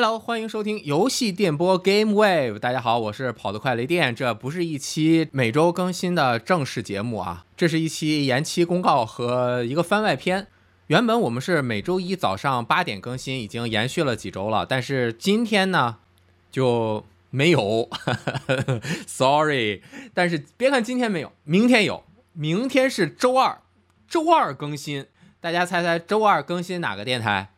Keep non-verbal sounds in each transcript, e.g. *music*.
Hello，欢迎收听游戏电波 Game Wave。大家好，我是跑得快雷电。这不是一期每周更新的正式节目啊，这是一期延期公告和一个番外篇。原本我们是每周一早上八点更新，已经延续了几周了，但是今天呢就没有，*laughs* Sorry。但是别看今天没有，明天有，明天是周二，周二更新。大家猜猜周二更新哪个电台？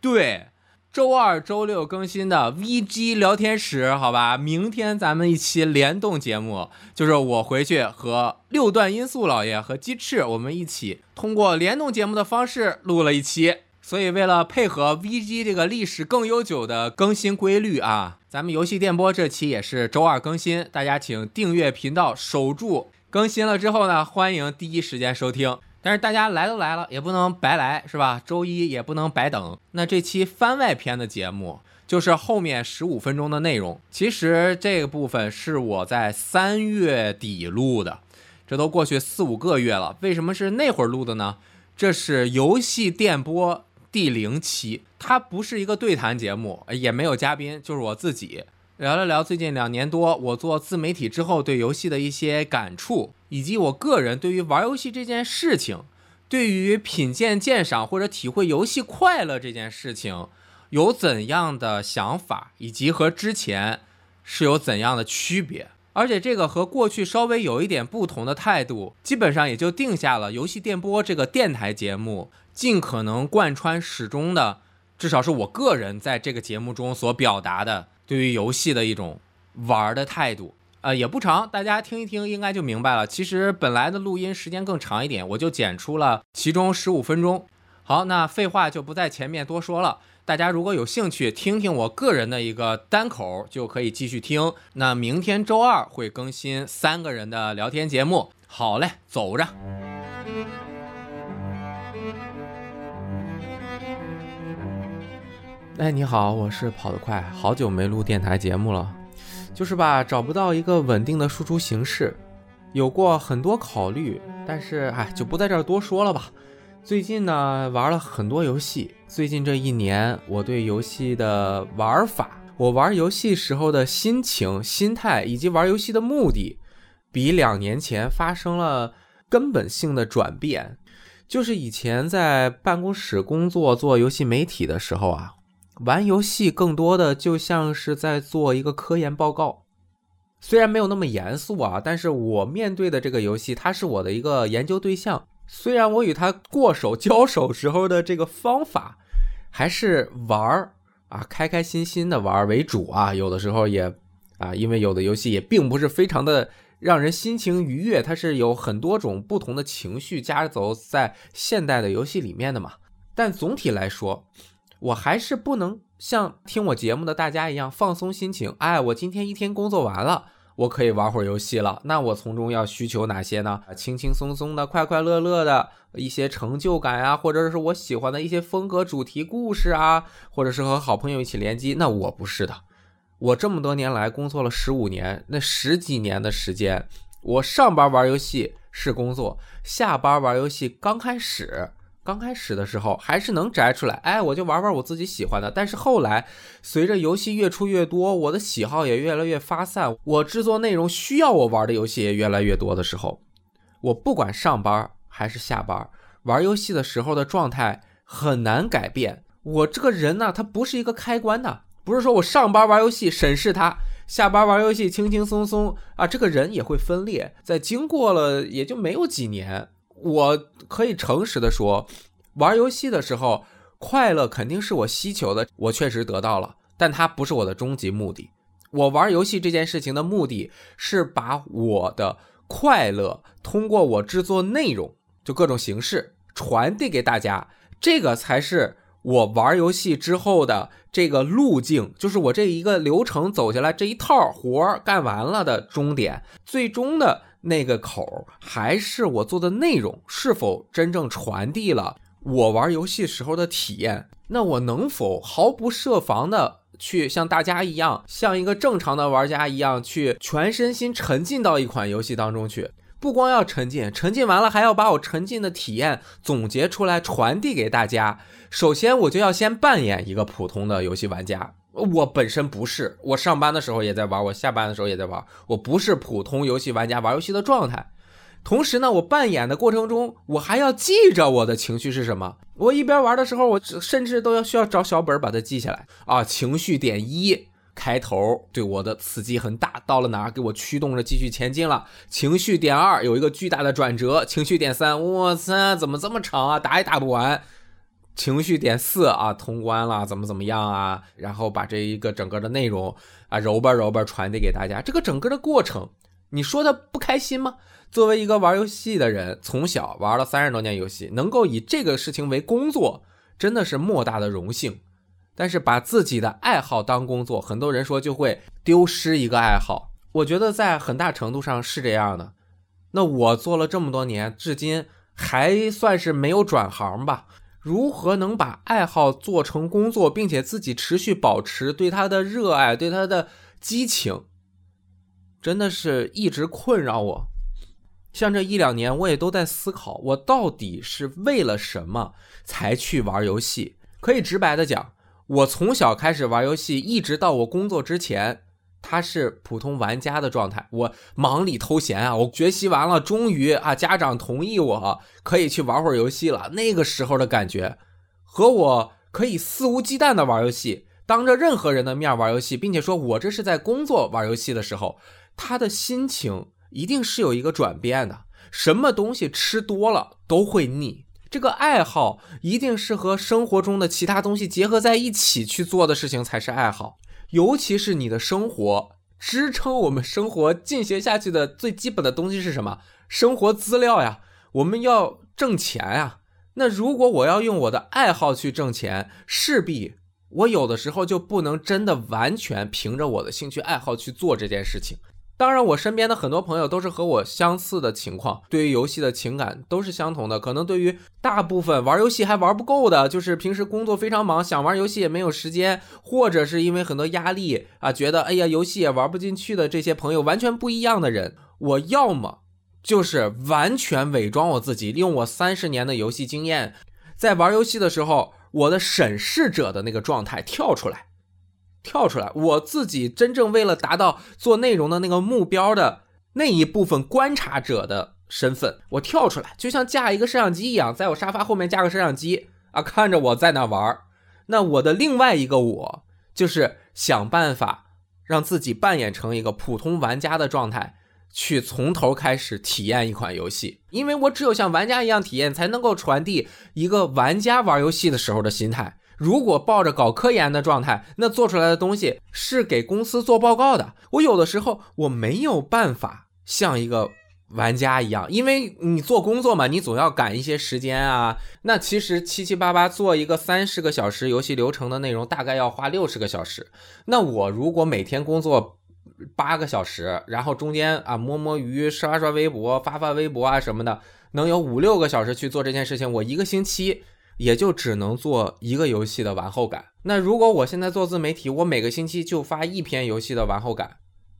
对。周二、周六更新的 VG 聊天室，好吧，明天咱们一期联动节目，就是我回去和六段音速老爷和鸡翅，我们一起通过联动节目的方式录了一期。所以为了配合 VG 这个历史更悠久的更新规律啊，咱们游戏电波这期也是周二更新，大家请订阅频道，守住更新了之后呢，欢迎第一时间收听。但是大家来都来了，也不能白来，是吧？周一也不能白等。那这期番外篇的节目，就是后面十五分钟的内容。其实这个部分是我在三月底录的，这都过去四五个月了。为什么是那会儿录的呢？这是游戏电波第零期，它不是一个对谈节目，也没有嘉宾，就是我自己。聊了聊最近两年多我做自媒体之后对游戏的一些感触，以及我个人对于玩游戏这件事情，对于品鉴鉴赏或者体会游戏快乐这件事情有怎样的想法，以及和之前是有怎样的区别。而且这个和过去稍微有一点不同的态度，基本上也就定下了游戏电波这个电台节目尽可能贯穿始终的，至少是我个人在这个节目中所表达的。对于游戏的一种玩的态度，呃，也不长，大家听一听应该就明白了。其实本来的录音时间更长一点，我就剪出了其中十五分钟。好，那废话就不在前面多说了。大家如果有兴趣听听我个人的一个单口，就可以继续听。那明天周二会更新三个人的聊天节目。好嘞，走着。哎，你好，我是跑得快，好久没录电台节目了，就是吧，找不到一个稳定的输出形式，有过很多考虑，但是哎，就不在这儿多说了吧。最近呢，玩了很多游戏，最近这一年，我对游戏的玩法，我玩游戏时候的心情、心态，以及玩游戏的目的，比两年前发生了根本性的转变。就是以前在办公室工作做游戏媒体的时候啊。玩游戏更多的就像是在做一个科研报告，虽然没有那么严肃啊，但是我面对的这个游戏，它是我的一个研究对象。虽然我与他过手交手时候的这个方法，还是玩儿啊，开开心心的玩儿为主啊，有的时候也啊，因为有的游戏也并不是非常的让人心情愉悦，它是有很多种不同的情绪夹走在现代的游戏里面的嘛。但总体来说。我还是不能像听我节目的大家一样放松心情。哎，我今天一天工作完了，我可以玩会儿游戏了。那我从中要需求哪些呢？轻轻松松的、快快乐乐的一些成就感啊，或者是我喜欢的一些风格、主题、故事啊，或者是和好朋友一起联机。那我不是的，我这么多年来工作了十五年，那十几年的时间，我上班玩游戏是工作，下班玩游戏刚开始。刚开始的时候还是能摘出来，哎，我就玩玩我自己喜欢的。但是后来，随着游戏越出越多，我的喜好也越来越发散，我制作内容需要我玩的游戏也越来越多的时候，我不管上班还是下班，玩游戏的时候的状态很难改变。我这个人呢，他不是一个开关的，不是说我上班玩游戏审视他，下班玩游戏轻轻松松啊，这个人也会分裂。在经过了也就没有几年。我可以诚实的说，玩游戏的时候，快乐肯定是我希求的，我确实得到了，但它不是我的终极目的。我玩游戏这件事情的目的是把我的快乐通过我制作内容，就各种形式传递给大家，这个才是我玩游戏之后的这个路径，就是我这一个流程走下来这一套活干完了的终点，最终的。那个口还是我做的内容是否真正传递了我玩游戏时候的体验？那我能否毫不设防的去像大家一样，像一个正常的玩家一样去全身心沉浸到一款游戏当中去？不光要沉浸，沉浸完了还要把我沉浸的体验总结出来，传递给大家。首先，我就要先扮演一个普通的游戏玩家。我本身不是，我上班的时候也在玩，我下班的时候也在玩，我不是普通游戏玩家玩游戏的状态。同时呢，我扮演的过程中，我还要记着我的情绪是什么。我一边玩的时候，我甚至都要需要找小本把它记下来啊。情绪点一。开头对我的刺激很大，到了哪儿给我驱动着继续前进了。情绪点二有一个巨大的转折，情绪点三，我操，怎么这么长啊？打也打不完。情绪点四啊，通关了，怎么怎么样啊？然后把这一个整个的内容啊揉吧揉吧传递给大家。这个整个的过程，你说他不开心吗？作为一个玩游戏的人，从小玩了三十多年游戏，能够以这个事情为工作，真的是莫大的荣幸。但是把自己的爱好当工作，很多人说就会丢失一个爱好。我觉得在很大程度上是这样的。那我做了这么多年，至今还算是没有转行吧？如何能把爱好做成工作，并且自己持续保持对他的热爱、对他的激情，真的是一直困扰我。像这一两年，我也都在思考，我到底是为了什么才去玩游戏？可以直白的讲。我从小开始玩游戏，一直到我工作之前，他是普通玩家的状态。我忙里偷闲啊，我学习完了，终于啊，家长同意我可以去玩会儿游戏了。那个时候的感觉，和我可以肆无忌惮的玩游戏，当着任何人的面玩游戏，并且说我这是在工作玩游戏的时候，他的心情一定是有一个转变的。什么东西吃多了都会腻。这个爱好一定是和生活中的其他东西结合在一起去做的事情才是爱好，尤其是你的生活支撑我们生活进行下去的最基本的东西是什么？生活资料呀，我们要挣钱呀。那如果我要用我的爱好去挣钱，势必我有的时候就不能真的完全凭着我的兴趣爱好去做这件事情。当然，我身边的很多朋友都是和我相似的情况，对于游戏的情感都是相同的。可能对于大部分玩游戏还玩不够的，就是平时工作非常忙，想玩游戏也没有时间，或者是因为很多压力啊，觉得哎呀游戏也玩不进去的这些朋友，完全不一样的人。我要么就是完全伪装我自己，利用我三十年的游戏经验，在玩游戏的时候，我的审视者的那个状态跳出来。跳出来，我自己真正为了达到做内容的那个目标的那一部分观察者的身份，我跳出来，就像架一个摄像机一样，在我沙发后面架个摄像机啊，看着我在那玩儿那我的另外一个我，就是想办法让自己扮演成一个普通玩家的状态，去从头开始体验一款游戏。因为我只有像玩家一样体验，才能够传递一个玩家玩游戏的时候的心态。如果抱着搞科研的状态，那做出来的东西是给公司做报告的。我有的时候我没有办法像一个玩家一样，因为你做工作嘛，你总要赶一些时间啊。那其实七七八八做一个三十个小时游戏流程的内容，大概要花六十个小时。那我如果每天工作八个小时，然后中间啊摸摸鱼、刷刷微博、发发微博啊什么的，能有五六个小时去做这件事情，我一个星期。也就只能做一个游戏的完后感。那如果我现在做自媒体，我每个星期就发一篇游戏的完后感，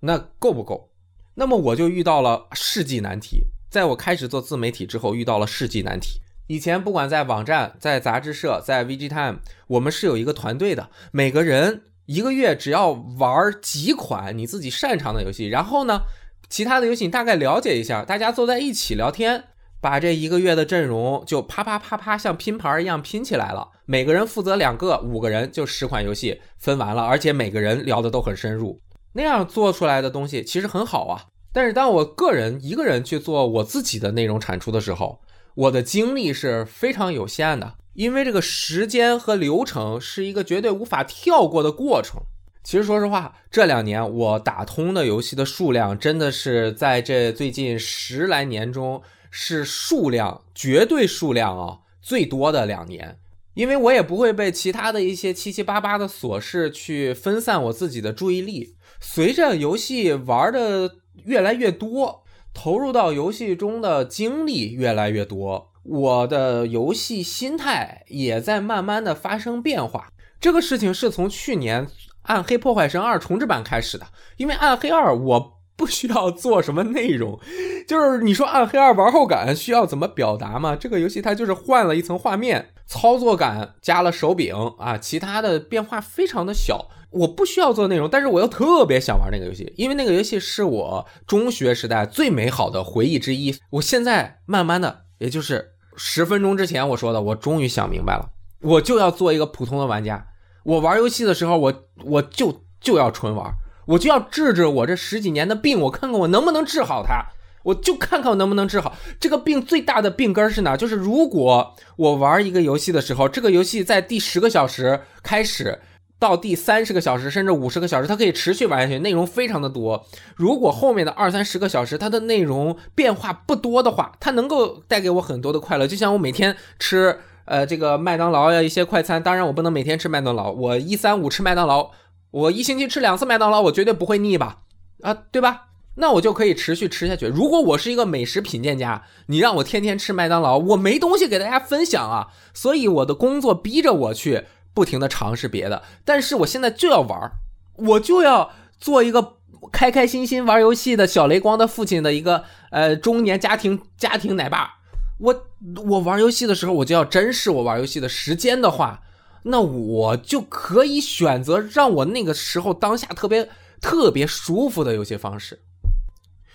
那够不够？那么我就遇到了世纪难题。在我开始做自媒体之后，遇到了世纪难题。以前不管在网站、在杂志社、在 VG Time，我们是有一个团队的，每个人一个月只要玩几款你自己擅长的游戏，然后呢，其他的游戏你大概了解一下，大家坐在一起聊天。把这一个月的阵容就啪啪啪啪像拼盘一样拼起来了，每个人负责两个，五个人就十款游戏分完了，而且每个人聊的都很深入，那样做出来的东西其实很好啊。但是当我个人一个人去做我自己的内容产出的时候，我的精力是非常有限的，因为这个时间和流程是一个绝对无法跳过的过程。其实说实话，这两年我打通的游戏的数量真的是在这最近十来年中。是数量绝对数量啊最多的两年，因为我也不会被其他的一些七七八八的琐事去分散我自己的注意力。随着游戏玩的越来越多，投入到游戏中的精力越来越多，我的游戏心态也在慢慢的发生变化。这个事情是从去年《暗黑破坏神二》重置版开始的，因为《暗黑二》我。不需要做什么内容，*laughs* 就是你说《暗黑二》玩后感需要怎么表达吗？这个游戏它就是换了一层画面，操作感加了手柄啊，其他的变化非常的小。我不需要做内容，但是我又特别想玩那个游戏，因为那个游戏是我中学时代最美好的回忆之一。我现在慢慢的，也就是十分钟之前我说的，我终于想明白了，我就要做一个普通的玩家。我玩游戏的时候，我我就就要纯玩。我就要治治我这十几年的病，我看看我能不能治好它，我就看看我能不能治好这个病。最大的病根是哪？就是如果我玩一个游戏的时候，这个游戏在第十个小时开始到第三十个小时，甚至五十个小时，它可以持续玩下去，内容非常的多。如果后面的二三十个小时它的内容变化不多的话，它能够带给我很多的快乐。就像我每天吃呃这个麦当劳呀一些快餐，当然我不能每天吃麦当劳，我一三五吃麦当劳。我一星期吃两次麦当劳，我绝对不会腻吧？啊，对吧？那我就可以持续吃下去。如果我是一个美食品鉴家，你让我天天吃麦当劳，我没东西给大家分享啊。所以我的工作逼着我去不停的尝试别的。但是我现在就要玩，我就要做一个开开心心玩游戏的小雷光的父亲的一个呃中年家庭家庭奶爸。我我玩游戏的时候，我就要珍视我玩游戏的时间的话。那我就可以选择让我那个时候当下特别特别舒服的游戏方式。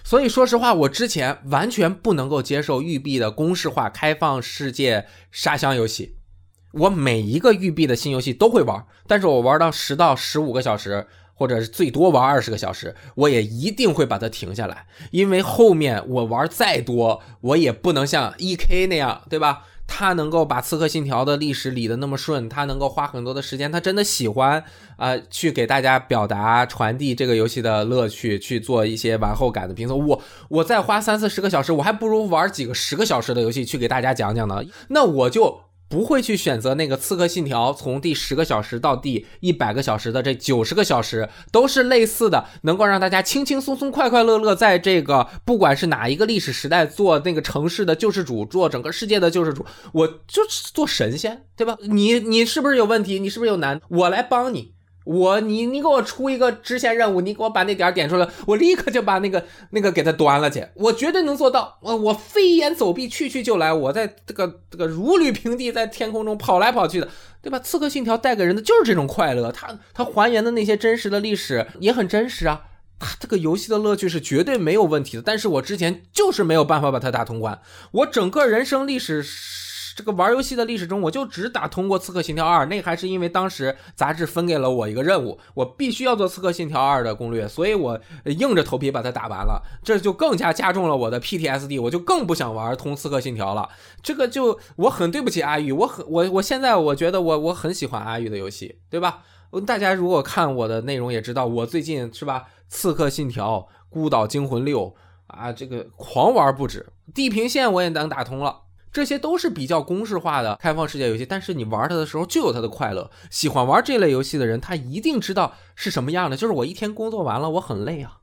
所以说实话，我之前完全不能够接受育碧的公式化开放世界沙箱游戏。我每一个育碧的新游戏都会玩，但是我玩到十到十五个小时，或者是最多玩二十个小时，我也一定会把它停下来，因为后面我玩再多，我也不能像 E K 那样，对吧？他能够把《刺客信条》的历史理得那么顺，他能够花很多的时间，他真的喜欢啊，去给大家表达、传递这个游戏的乐趣，去做一些玩后感的评测。我我再花三四十个小时，我还不如玩几个十个小时的游戏去给大家讲讲呢。那我就。不会去选择那个《刺客信条》，从第十个小时到第一百个小时的这九十个小时，都是类似的，能够让大家轻轻松松、快快乐乐，在这个不管是哪一个历史时代做那个城市的救世主，做整个世界的救世主，我就是做神仙，对吧？你你是不是有问题？你是不是有难？我来帮你。我你你给我出一个支线任务，你给我把那点点出来，我立刻就把那个那个给他端了去，我绝对能做到。我我飞檐走壁，去去就来，我在这个这个如履平地，在天空中跑来跑去的，对吧？刺客信条带给人的就是这种快乐，它它还原的那些真实的历史也很真实啊，它这个游戏的乐趣是绝对没有问题的。但是我之前就是没有办法把它打通关，我整个人生历史。这个玩游戏的历史中，我就只打通过《刺客信条二》，那还是因为当时杂志分给了我一个任务，我必须要做《刺客信条二》的攻略，所以我硬着头皮把它打完了。这就更加加重了我的 PTSD，我就更不想玩通《刺客信条》了。这个就我很对不起阿玉，我很我我现在我觉得我我很喜欢阿玉的游戏，对吧？大家如果看我的内容也知道，我最近是吧，《刺客信条》《孤岛惊魂六》啊，这个狂玩不止，《地平线》我也能打通了。这些都是比较公式化的开放世界游戏，但是你玩它的时候就有它的快乐。喜欢玩这类游戏的人，他一定知道是什么样的。就是我一天工作完了，我很累啊，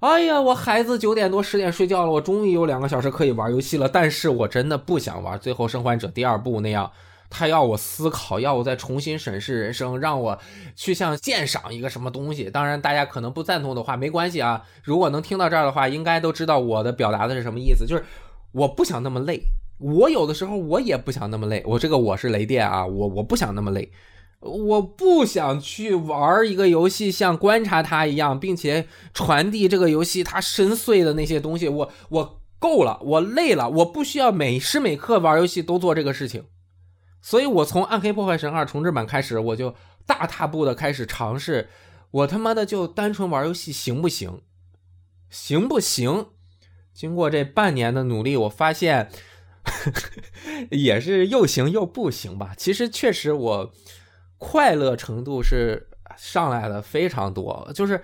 哎呀，我孩子九点多十点睡觉了，我终于有两个小时可以玩游戏了。但是我真的不想玩《最后生还者》第二部那样，他要我思考，要我再重新审视人生，让我去像鉴赏一个什么东西。当然，大家可能不赞同的话没关系啊。如果能听到这儿的话，应该都知道我的表达的是什么意思，就是我不想那么累。我有的时候我也不想那么累，我这个我是雷电啊，我我不想那么累，我不想去玩一个游戏像观察它一样，并且传递这个游戏它深邃的那些东西，我我够了，我累了，我不需要每时每刻玩游戏都做这个事情，所以我从《暗黑破坏神二》重置版开始，我就大踏步的开始尝试，我他妈的就单纯玩游戏行不行？行不行？经过这半年的努力，我发现。*laughs* 也是又行又不行吧。其实确实，我快乐程度是上来的非常多。就是，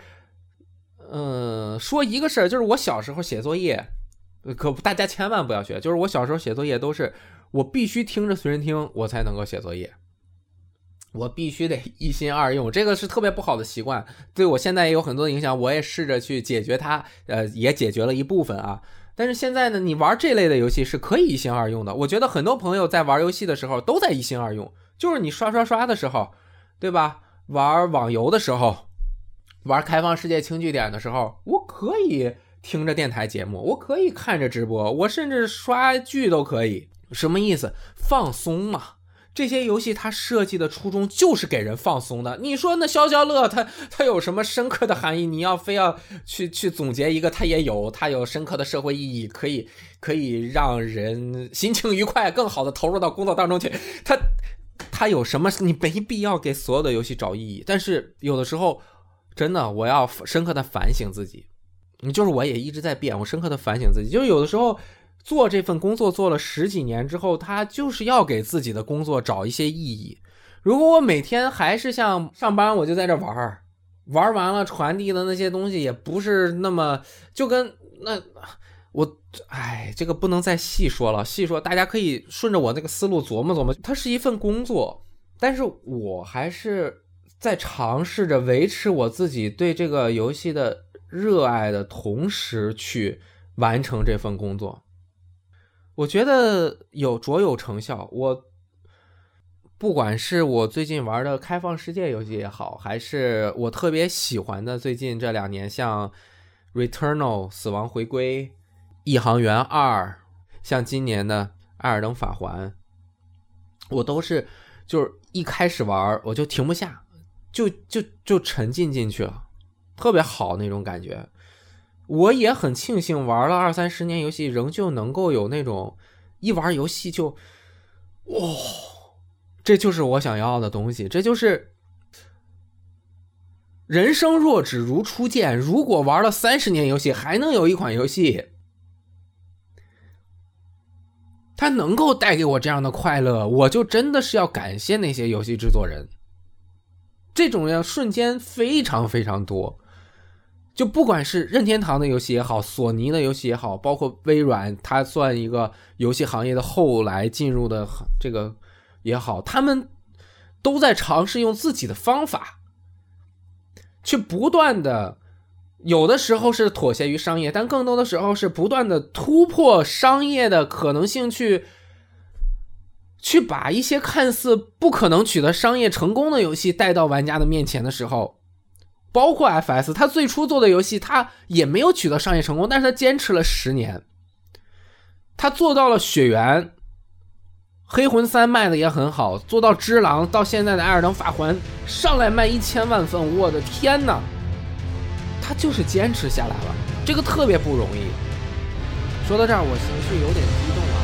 嗯，说一个事儿，就是我小时候写作业，可大家千万不要学。就是我小时候写作业都是我必须听着随身听，我才能够写作业。我必须得 *laughs* 一心二用，这个是特别不好的习惯，对我现在也有很多影响。我也试着去解决它，呃，也解决了一部分啊。但是现在呢，你玩这类的游戏是可以一心二用的。我觉得很多朋友在玩游戏的时候都在一心二用，就是你刷刷刷的时候，对吧？玩网游的时候，玩开放世界轻据点的时候，我可以听着电台节目，我可以看着直播，我甚至刷剧都可以。什么意思？放松嘛。这些游戏它设计的初衷就是给人放松的。你说那消消乐，它它有什么深刻的含义？你要非要去去总结一个，它也有，它有深刻的社会意义，可以可以让人心情愉快，更好的投入到工作当中去。它它有什么？你没必要给所有的游戏找意义。但是有的时候，真的我要深刻的反省自己。你就是我也一直在变，我深刻的反省自己。就是有的时候。做这份工作做了十几年之后，他就是要给自己的工作找一些意义。如果我每天还是像上班，我就在这玩儿，玩完了传递的那些东西也不是那么就跟那我哎，这个不能再细说了，细说大家可以顺着我那个思路琢磨琢磨。它是一份工作，但是我还是在尝试着维持我自己对这个游戏的热爱的同时去完成这份工作。我觉得有卓有成效。我不管是我最近玩的开放世界游戏也好，还是我特别喜欢的最近这两年像《Returnal》死亡回归、《异航员二》，像今年的《艾尔登法环》，我都是就是一开始玩我就停不下，就就就沉浸进去了，特别好那种感觉。我也很庆幸玩了二三十年游戏，仍旧能够有那种一玩游戏就，哇，这就是我想要的东西。这就是人生若只如初见。如果玩了三十年游戏，还能有一款游戏，它能够带给我这样的快乐，我就真的是要感谢那些游戏制作人。这种样瞬间非常非常多。就不管是任天堂的游戏也好，索尼的游戏也好，包括微软，它算一个游戏行业的后来进入的这个也好，他们都在尝试用自己的方法，去不断的，有的时候是妥协于商业，但更多的时候是不断的突破商业的可能性，去去把一些看似不可能取得商业成功的游戏带到玩家的面前的时候。包括 F.S，他最初做的游戏，他也没有取得商业成功，但是他坚持了十年，他做到了《血缘》《黑魂三》卖的也很好，做到《只狼》，到现在的《艾尔登法环》上来卖一千万份，我的天哪！他就是坚持下来了，这个特别不容易。说到这儿，我情绪有点激动啊。